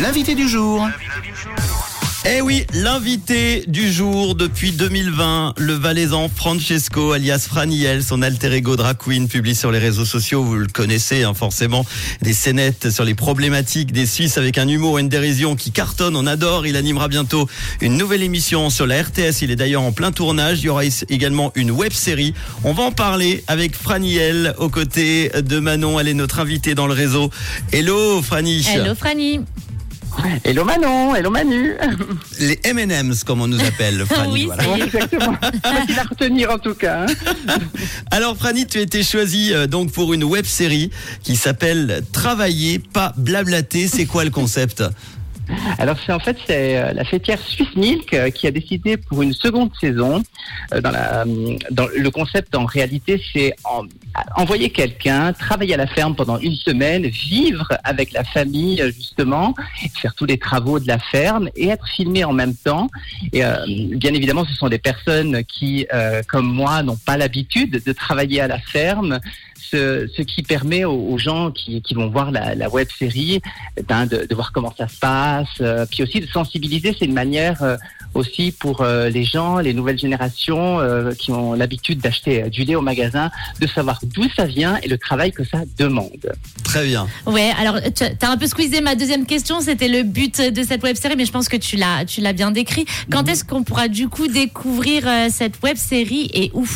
L'invité du jour. Eh oui, l'invité du jour depuis 2020, le valaisan Francesco alias Franiel, son alter ego drag queen publie sur les réseaux sociaux, vous le connaissez hein, forcément, des scénettes sur les problématiques des Suisses avec un humour et une dérision qui cartonne, on adore, il animera bientôt une nouvelle émission sur la RTS, il est d'ailleurs en plein tournage, il y aura également une web série, on va en parler avec Franiel aux côtés de Manon, elle est notre invitée dans le réseau. Hello Frani. Hello Frani Hello Manon, hello Manu. Les M&M's comme on nous appelle, Franny. oui, voilà. Exactement. Facile à retenir en tout cas. hein. Alors Franny, tu as été choisie euh, donc pour une web série qui s'appelle Travailler, pas blablater. C'est quoi le concept? Alors c'est en fait c'est euh, la fêtière Swiss Milk euh, qui a décidé pour une seconde saison. euh, Dans, le concept en réalité c'est en- envoyer quelqu'un travailler à la ferme pendant une semaine, vivre avec la famille justement, faire tous les travaux de la ferme et être filmé en même temps. Et bien évidemment ce sont des personnes qui comme moi n'ont pas l'habitude de travailler à la ferme. Ce, ce qui permet aux, aux gens qui, qui vont voir la, la web série ben, de, de voir comment ça se passe, euh, puis aussi de sensibiliser. C'est une manière euh, aussi pour euh, les gens, les nouvelles générations euh, qui ont l'habitude d'acheter euh, du lait au magasin, de savoir d'où ça vient et le travail que ça demande. Très bien. Ouais, alors tu as un peu squeezé ma deuxième question, c'était le but de cette web série, mais je pense que tu l'as, tu l'as bien décrit. Quand est-ce qu'on pourra du coup découvrir euh, cette web série et où?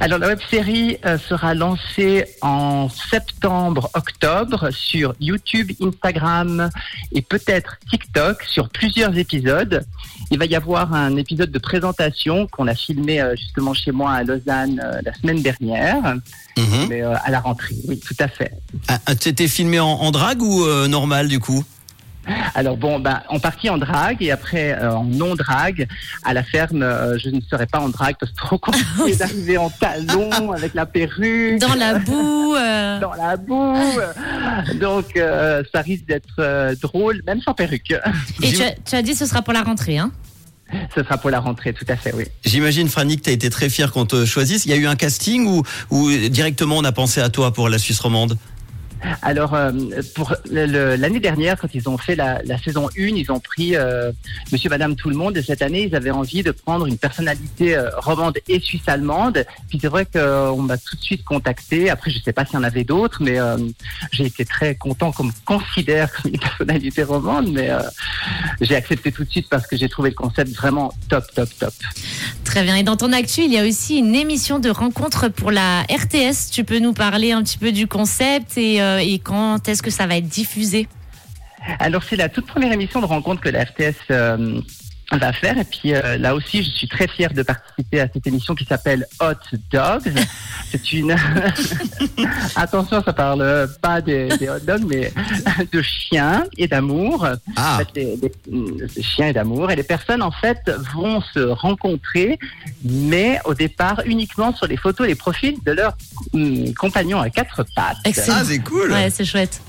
Alors la web série euh, sera lancée en septembre-octobre sur YouTube, Instagram et peut-être TikTok sur plusieurs épisodes. Il va y avoir un épisode de présentation qu'on a filmé euh, justement chez moi à Lausanne euh, la semaine dernière, Mhm. mais à la rentrée. Oui, tout à fait. Ah, ah, tu étais filmé en, en drague ou normal du coup? Alors bon, ben, en partie en drague et après euh, en non drague. À la ferme, euh, je ne serai pas en drague parce que c'est trop compliqué d'arriver en talons avec la perruque. Dans la boue euh, dans la boue. Donc, euh, ça risque d'être euh, drôle, même sans perruque. Et tu as, tu as dit ce sera pour la rentrée, hein Ce sera pour la rentrée, tout à fait, oui. J'imagine Franny que tu as été très fier qu'on te choisisse. Il y a eu un casting ou, ou directement on a pensé à toi pour la Suisse romande? Alors, euh, pour l'année dernière, quand ils ont fait la, saison 1, ils ont pris euh, Monsieur, Madame, tout le monde. Et cette année, ils avaient envie de prendre une personnalité euh, romande et suisse-allemande. Puis c'est vrai qu'on m'a tout de suite contacté. Après, je sais pas s'il y en avait d'autres, mais j'ai été très content qu'on me considère comme une personnalité romande. Mais j'ai accepté tout de suite parce que j'ai trouvé le concept vraiment top, top, top. Très bien. Et dans ton actu, il y a aussi une émission de rencontre pour la RTS. Tu peux nous parler un petit peu du concept et, et quand est-ce que ça va être diffusé? Alors c'est la toute première émission de rencontre que la RTS euh, va faire et puis euh, là aussi je suis très fier de participer à cette émission qui s'appelle Hot Dogs. C'est une attention ça parle pas des, des hot dogs mais de chiens et d'amour. Ah, En fait, des, des- des chiens et d'amour et les personnes en fait vont se rencontrer mais au départ uniquement sur les photos et les profils de leurs hum, compagnons à quatre pattes. Excellent. ah c'est cool. Ouais, c'est chouette.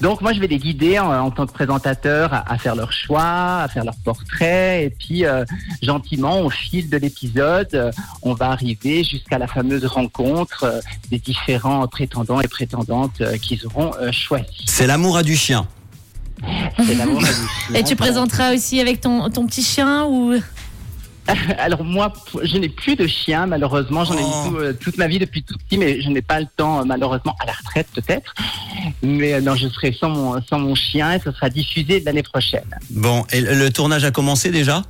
Donc moi je vais les guider en, en tant que présentateur à, à faire leur choix, à faire leur portrait et puis euh, gentiment au fil de l'épisode euh, on va arriver jusqu'à la fameuse rencontre euh, des différents prétendants et prétendantes euh, qu'ils auront euh, choisis. C'est l'amour à du chien. C'est l'amour à du Et chien. tu présenteras aussi avec ton, ton petit chien ou Alors moi je n'ai plus de chien malheureusement, j'en ai Oh. eu tout, euh, toute ma vie depuis tout petit mais je n'ai pas le temps euh, malheureusement à la retraite peut-être. Mais euh, non je serai sans mon, sans mon chien et ce sera diffusé l'année prochaine. Bon, et le tournage a commencé déjà?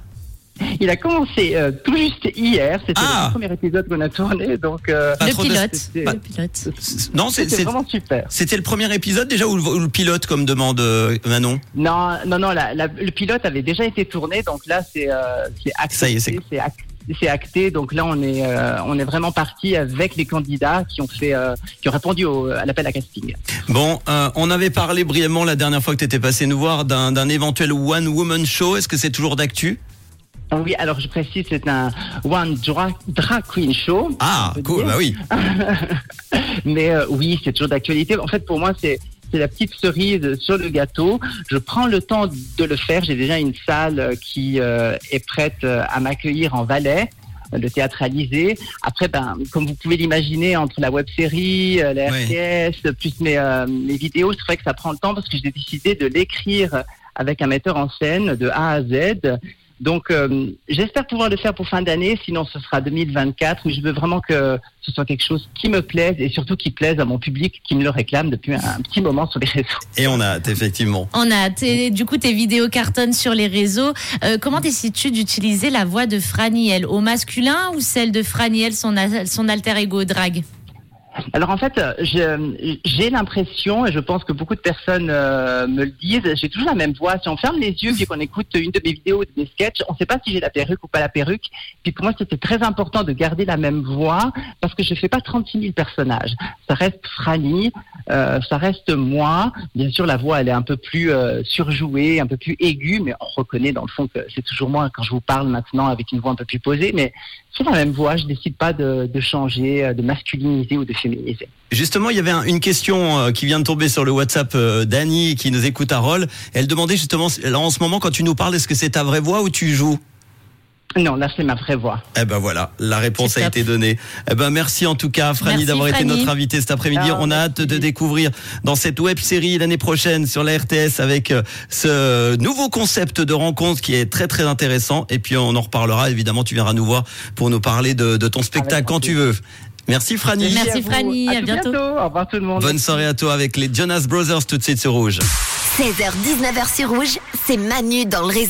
Il a commencé euh, tout juste hier. C'était Ah. le premier épisode qu'on a tourné, donc euh, le trop de- pilote. c'était- Le pilote. Non, c'est- c'était c'est- vraiment super. c'était le premier épisode déjà ou le, ou le pilote comme demande euh, Manon? Non, non, non. la- la- le pilote avait déjà été tourné, donc là c'est euh, c'est acté. Ça y est, c'est- c'est ac- c'est acté. Donc là on est euh, on est vraiment parti avec les candidats qui ont fait euh, qui ont répondu au- à l'appel à casting. Bon, euh, on avait parlé brièvement la dernière fois que tu étais passé nous voir d'un d'un éventuel One Woman Show. Est-ce que c'est toujours d'actu? Oui, alors je précise, c'est un One Drag, drag Queen Show. Ah, cool, bah oui. Mais euh, oui, c'est toujours d'actualité. En fait, pour moi, c'est c'est la petite cerise sur le gâteau. Je prends le temps de le faire. J'ai déjà une salle euh, qui euh, est prête à m'accueillir en Valais. le théâtraliser. Après, ben, comme vous pouvez l'imaginer, entre la web série, euh, la. RTS, plus mes, euh, mes vidéos, c'est vrai que ça prend le temps parce que j'ai décidé de l'écrire avec un metteur en scène de A à Z. Donc, euh, j'espère pouvoir le faire pour fin d'année, sinon ce sera 2024. Mais je veux vraiment que ce soit quelque chose qui me plaise et surtout qui plaise à mon public qui me le réclame depuis un, un petit moment sur les réseaux. Et on a hâte, effectivement. On a tes- du coup tes vidéos cartonnent sur les réseaux. Euh, comment décides-tu d'utiliser la voix de Franiel? Au masculin ou celle de Franiel, son, son alter ego drag? Alors en fait, euh, j'ai l'impression, et je pense que beaucoup de personnes euh, me le disent, j'ai toujours la même voix. Si on ferme les yeux et qu'on écoute une de mes vidéos ou de mes sketchs, on ne sait pas si j'ai la perruque ou pas la perruque. Puis pour moi, c'était très important de garder la même voix parce que je fais pas 36 000 personnages. Ça reste Franny, euh, ça reste moi. Bien sûr, la voix, elle est un peu plus surjouée, un peu plus aiguë, mais on reconnaît dans le fond que c'est toujours moi quand je vous parle maintenant avec une voix un peu plus posée. Mais c'est la même voix. Je décide pas de, de changer, de masculiniser ou de féminiser. Justement, il y avait un- une question euh, qui vient de tomber sur le WhatsApp euh, d'Annie qui nous écoute à Roll. Elle demandait justement, là, en ce moment, quand tu nous parles, est-ce que c'est ta vraie voix ou tu joues? Non, là, c'est ma vraie voix. Eh ben voilà, la réponse a été donnée. Eh ben merci en tout cas, Franny, d'avoir été notre invitée cet après-midi. Ah, On a hâte de découvrir dans cette web série l'année prochaine sur la RTS avec euh, ce nouveau concept de rencontre qui est très très intéressant. Et puis on en reparlera. Évidemment, tu viendras nous voir pour nous parler de, de ton spectacle quand tu veux. Merci Franny. Merci, à vous. Franny, à tout bientôt. Au revoir tout le monde. Bonne soirée à toi avec les Jonas Brothers tout de suite sur Rouge. 16h, 19h sur Rouge, c'est Manu dans le réseau.